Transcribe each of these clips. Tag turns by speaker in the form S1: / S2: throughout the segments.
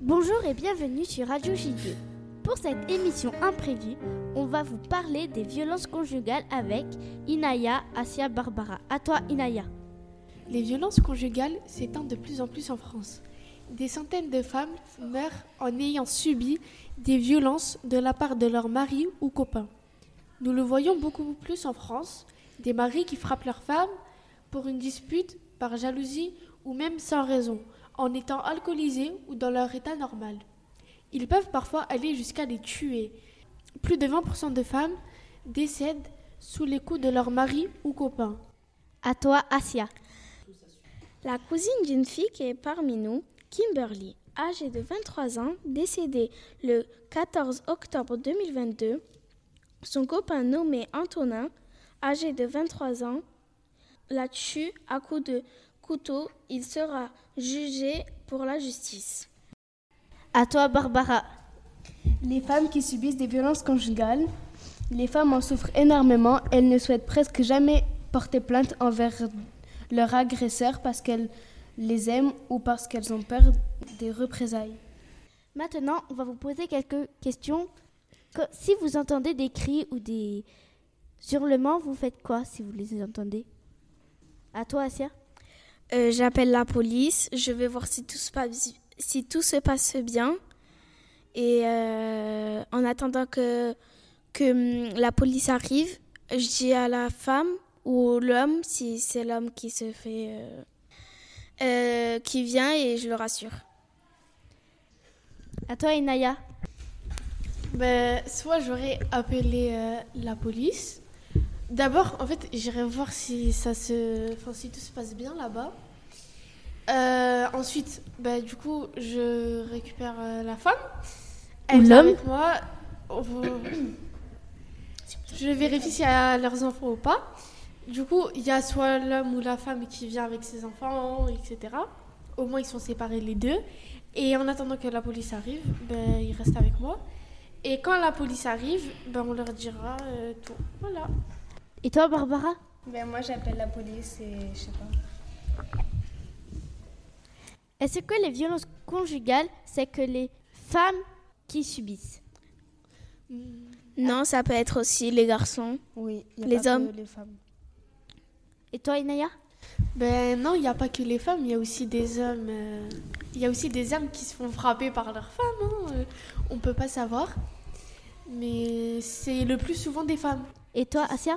S1: Bonjour et bienvenue sur Radio J2. Pour cette émission imprévue, on va vous parler des violences conjugales avec Inaya Asia Barbara. À toi Inaya.
S2: Les violences conjugales s'étendent de plus en plus en France. Des centaines de femmes meurent en ayant subi des violences de la part de leur mari ou copain. Nous le voyons beaucoup plus en France, des maris qui frappent leurs femmes pour une dispute, par jalousie ou même sans raison, en étant alcoolisés ou dans leur état normal. Ils peuvent parfois aller jusqu'à les tuer. Plus de 20% de femmes décèdent sous les coups de leur mari ou copain.
S1: À toi Asia.
S3: La cousine d'une fille qui est parmi nous, Kimberly, âgée de 23 ans, décédée le 14 octobre 2022. Son copain nommé Antonin, âgé de 23 ans, la tue à coups de couteau. Il sera jugé pour la justice.
S1: À toi Barbara.
S4: Les femmes qui subissent des violences conjugales, les femmes en souffrent énormément. Elles ne souhaitent presque jamais porter plainte envers leur agresseur parce qu'elles les aiment ou parce qu'elles ont peur des représailles.
S1: Maintenant, on va vous poser quelques questions. Si vous entendez des cris ou des hurlements, vous faites quoi si vous les entendez? À toi Asia.
S3: Euh, J'appelle la police, je vais voir si tout se passe, si tout se passe bien. Et euh, en attendant que, que hum, la police arrive, je dis à la femme ou l'homme, si c'est l'homme qui se fait. euh, euh, qui vient et je le rassure.
S1: À toi Inaya.
S2: Ben, soit j'aurais appelé euh, la police. D'abord, en fait, j'irai voir si ça se, enfin, si tout se passe bien là-bas. Euh, ensuite, ben, du coup, je récupère euh, la femme. Elle
S1: Ou
S2: vient
S1: l'homme.
S2: avec moi. Je vérifie s'il y a leurs enfants ou pas. Du coup, il y a soit l'homme ou la femme qui vient avec ses enfants, etc. Au moins, ils sont séparés les deux. Et en attendant que la police arrive, ben, ils restent avec moi. Et quand la police arrive, ben, on leur dira euh, tout. Voilà.
S1: Et toi Barbara?
S4: Ben moi j'appelle la police et je sais pas.
S1: Est-ce que les violences conjugales, c'est que les femmes qui subissent?
S3: Non, ça peut être aussi les garçons.
S4: Oui, y a
S3: Les
S4: pas que
S3: hommes.
S4: les femmes.
S1: Et toi Inaya?
S2: Ben non, il n'y a pas que les femmes, il y a aussi des hommes. euh, Il y a aussi des hommes qui se font frapper par leurs femmes. hein, on peut pas savoir. Mais c'est le plus souvent des femmes.
S1: Et toi Asia?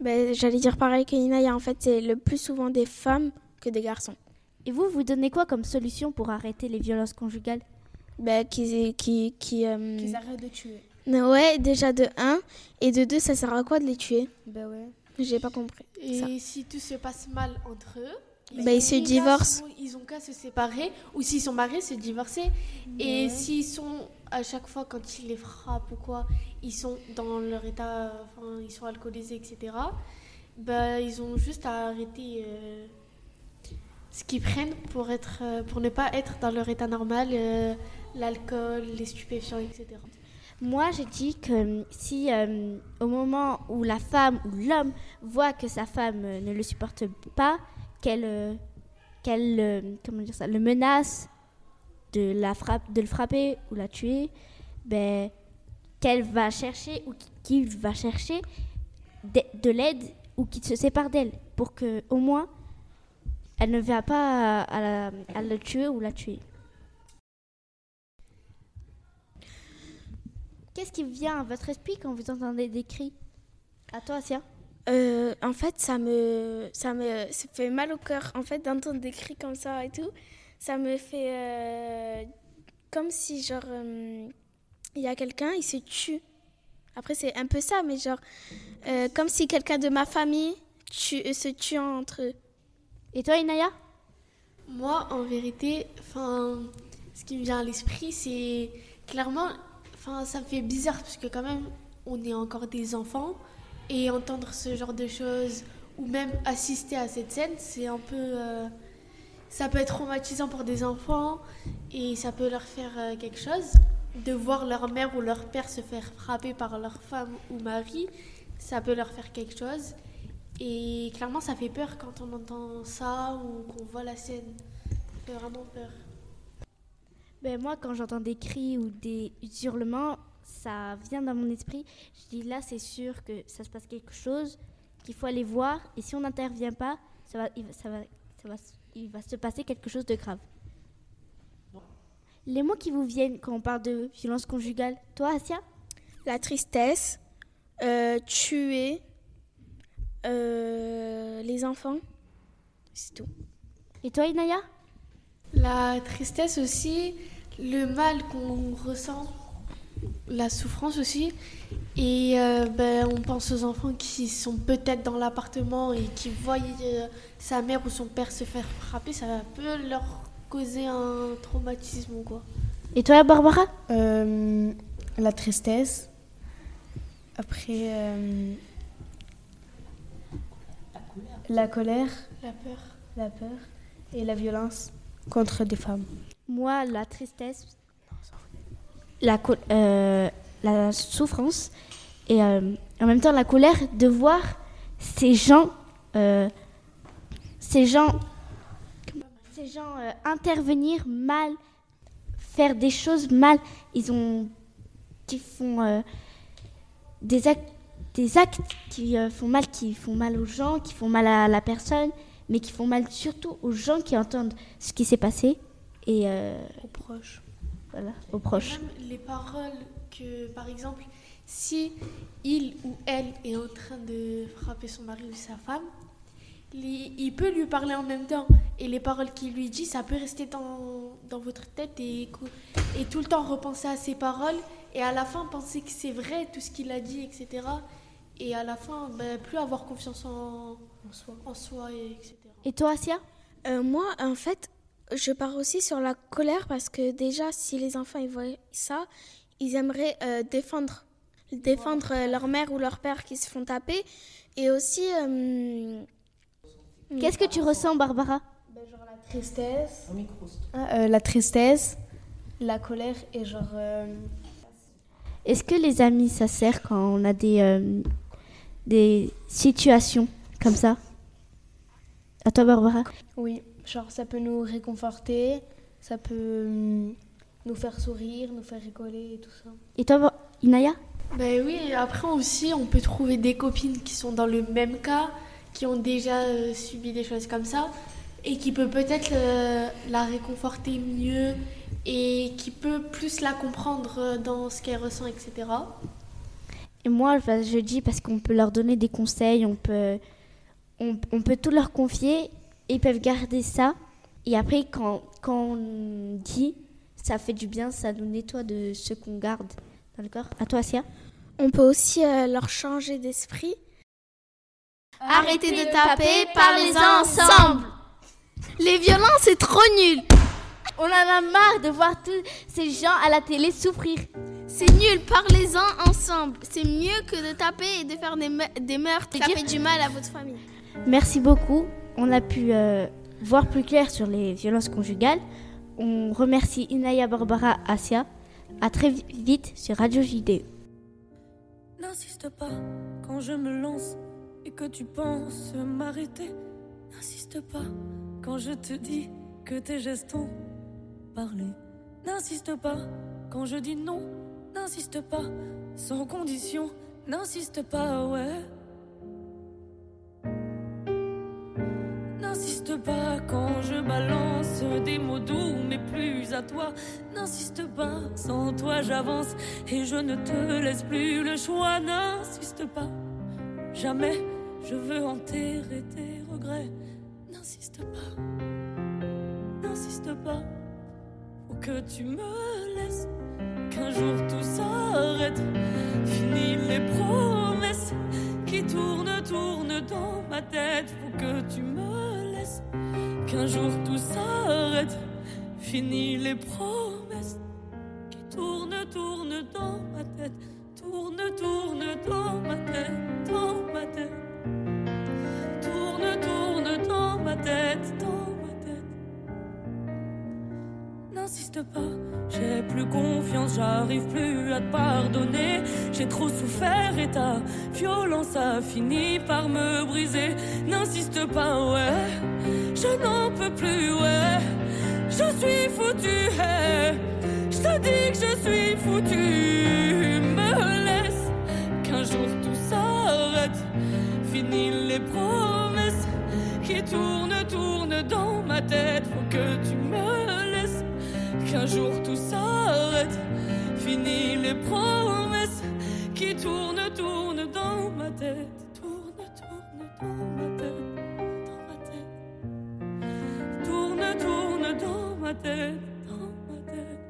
S3: Ben, J'allais dire pareil que Inaya, en fait, c'est le plus souvent des femmes que des garçons.
S1: Et vous, vous donnez quoi comme solution pour arrêter les violences conjugales?
S3: Ben, qui, qui, qui, euh,
S4: Qu'ils arrêtent de tuer.
S3: Ouais, déjà de 1. Et de 2, ça sert à quoi de les tuer?
S4: Ben ouais.
S3: J'ai pas compris.
S2: Et
S3: Ça.
S2: si tout se passe mal entre eux,
S3: Ben, ils se divorcent.
S2: Ils ont qu'à se séparer. Ou s'ils sont mariés, se divorcer. Et s'ils sont, à chaque fois, quand ils les frappent ou quoi, ils sont dans leur état, enfin, ils sont alcoolisés, etc. Ben, ils ont juste à arrêter euh, ce qu'ils prennent pour, être, euh, pour ne pas être dans leur état normal, euh, l'alcool, les stupéfiants, etc.
S1: Moi, j'ai dit que si euh, au moment où la femme ou l'homme voit que sa femme ne le supporte pas, qu'elle euh, qu'elle euh, comment dire ça, le menace de la frappe, de le frapper ou la tuer, ben qu'elle va chercher ou qu'il va chercher de, de l'aide ou qu'il se sépare d'elle pour que au moins elle ne va pas à la- à le tuer ou la tuer. Qu'est-ce qui vient à votre esprit quand vous entendez des cris? À toi, Sia
S3: Euh, en fait, ça me, ça me ça fait mal au cœur. En fait, d'entendre des cris comme ça et tout, ça me fait euh, comme si, genre, euh, il y a quelqu'un, il se tue. Après, c'est un peu ça, mais genre, comme si quelqu'un de ma famille se tue entre eux.
S1: Et toi, Inaya?
S2: Moi, en vérité, ce qui me vient à l'esprit, c'est clairement, ça me fait bizarre parce que quand même, on est encore des enfants et entendre ce genre de choses ou même assister à cette scène, c'est un peu, euh, ça peut être traumatisant pour des enfants et ça peut leur faire euh, quelque chose. De voir leur mère ou leur père se faire frapper par leur femme ou mari, ça peut leur faire quelque chose. Et clairement, ça fait peur quand on entend ça ou qu'on voit la scène. Ça fait vraiment peur.
S1: Ben, moi, quand j'entends des cris ou des hurlements, ça vient dans mon esprit. Je dis là, c'est sûr que ça se passe quelque chose, qu'il faut aller voir. Et si on n'intervient pas, ça va, il, va, ça va, ça va, il va se passer quelque chose de grave. Les mots qui vous viennent quand on parle de violence conjugale, toi, Asia?
S3: La tristesse, euh, tuer, euh, les enfants, c'est tout.
S1: Et toi, Inaya?
S2: La tristesse aussi, le mal qu'on ressent, la souffrance aussi. Et euh, ben, on pense aux enfants qui sont peut-être dans l'appartement et qui voient euh, sa mère ou son père se faire frapper, ça peut leur causer un traumatisme ou quoi.
S1: Et toi, Barbara?
S4: Euh, la tristesse. Après, euh, la colère,
S2: La peur.
S4: la peur et la violence contre des femmes.
S1: Moi, la tristesse, euh, la souffrance et euh, en même temps la colère de voir ces gens, euh, ces gens, ces gens intervenir mal, faire des choses mal. Ils ont, qui font des actes, des actes qui font mal, qui font mal aux gens, qui font mal à la personne, mais qui font mal surtout aux gens qui entendent ce qui s'est passé et
S2: Aux proches.
S1: Voilà, aux proches.
S2: Même les paroles que, par exemple, si il ou elle est en train de frapper son mari ou sa femme, il peut lui parler en même temps. Et les paroles qu'il lui dit, ça peut rester dans, dans votre tête et, et tout le temps repenser à ces paroles. Et à la fin, penser que c'est vrai tout ce qu'il a dit, etc. Et à la fin, ben, plus avoir confiance en, en soi. et etc.
S1: Et toi, Asia?
S3: Euh, moi, en fait, je pars aussi sur la colère parce que déjà, si les enfants ils voient ça, ils aimeraient euh, défendre, défendre euh, leur mère ou leur père qui se font taper. Et aussi, euh,
S1: Qu'est-ce que tu ressens, Barbara?
S4: La tristesse. Ah, euh, la tristesse, la colère et genre. euh,
S1: Est-ce que les amis, ça sert quand on a des, euh, des situations comme ça? À toi, Barbara
S4: oui, genre ça peut nous réconforter, ça peut hum, nous faire sourire, nous faire rigoler et tout ça.
S1: Et toi, Inaya?
S2: Ben oui, et après aussi, on peut trouver des copines qui sont dans le même cas, qui ont déjà euh, subi des choses comme ça, et qui peut peut-être euh, la réconforter mieux, et qui peut plus la comprendre euh, dans ce qu'elle ressent, etc.
S1: Et moi, je dis parce qu'on peut leur donner des conseils, on peut, on, on peut tout leur confier, ils peuvent garder ça. Et après, quand, quand on dit, ça fait du bien, ça nous nettoie de ce qu'on garde dans le corps. À toi, Asia
S3: on peut aussi euh, leur changer d'esprit.
S5: Arrêtez de taper, parlez-en ensemble. Les violences, c'est trop nul.
S1: On en a marre de voir tous ces gens à la télé souffrir.
S5: C'est nul, parlez-en ensemble. C'est mieux que de taper et de faire des, me- des meurtres. Ça fait du mal à votre famille.
S1: Merci beaucoup. On a pu euh, voir plus clair sur les violences conjugales. On remercie Inaya Barbara Asia. À très vi- vite sur Radio JDE.
S6: N'insiste pas quand je me lance et que tu penses m'arrêter. N'insiste pas quand je te dis que tes gestes ont parlé. N'insiste pas quand je dis non. N'insiste pas sans condition. N'insiste pas, ouais. Des mots doux, mais plus à toi. N'insiste pas, sans toi j'avance et je ne te laisse plus le choix. N'insiste pas, jamais je veux enterrer tes regrets. N'insiste pas, n'insiste pas, faut que tu me laisses. Qu'un jour tout s'arrête, fini les promesses qui tournent, tournent dans ma tête. Faut que tu me laisses. Qu'un jour tout s'arrête, fini les promesses qui tournent, tournent dans ma tête. Tourne, tourne dans ma tête, dans ma tête. Tourne, tourne dans ma tête, dans ma tête. N'insiste pas, j'ai plus confiance, j'arrive plus à te pardonner. J'ai trop souffert et ta violence a fini par me briser. N'insiste pas, ouais, je n'en peux plus, ouais. Je suis foutu, hey. je te dis que je suis foutu. Me laisse qu'un jour tout s'arrête. Fini les promesses qui tournent, tournent dans ma tête. Faut que tu me laisses qu'un jour tout s'arrête. Fini les promesses qui tournent, tournent dans ma tête. Tourne, tourne dans ma tête. Dans ma tête. Tourne, tourne dans ma tête. Dans ma tête.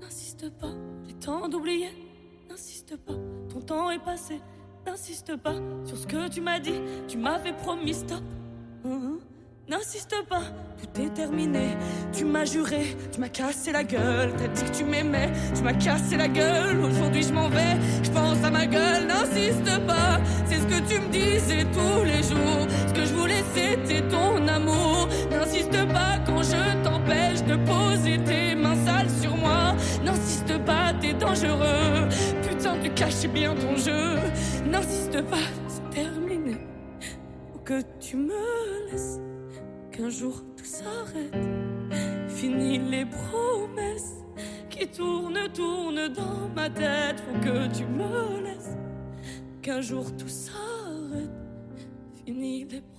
S6: N'insiste pas, j'ai temps d'oublier. N'insiste pas, ton temps est passé. N'insiste pas sur ce que tu m'as dit. Tu m'avais promis stop. Mhm. N'insiste pas, tout est terminé. Tu m'as juré, tu m'as cassé la gueule. T'as dit que tu m'aimais, tu m'as cassé la gueule. Aujourd'hui je m'en vais, je pense à ma gueule. N'insiste pas, c'est ce que tu me disais tous les jours. Ce que je voulais c'était ton amour. N'insiste pas quand je t'empêche de poser tes mains sales sur moi. N'insiste pas, t'es dangereux. Putain, tu cachais bien ton jeu. N'insiste pas, c'est terminé. Faut que tu me laisses qu'un jour tout s'arrête. Fini les promesses qui tournent, tournent dans ma tête. Faut que tu me laisses qu'un jour tout s'arrête. Fini les promesses